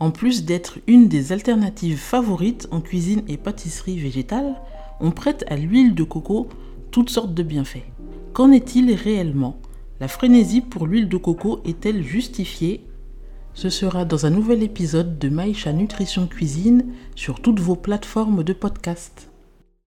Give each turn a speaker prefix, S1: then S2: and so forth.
S1: En plus d'être une des alternatives favorites en cuisine et pâtisserie végétale, on prête à l'huile de coco toutes sortes de bienfaits. Qu'en est-il réellement? La frénésie pour l'huile de coco est-elle justifiée? Ce sera dans un nouvel épisode de Maïcha Nutrition Cuisine sur toutes vos plateformes de podcast.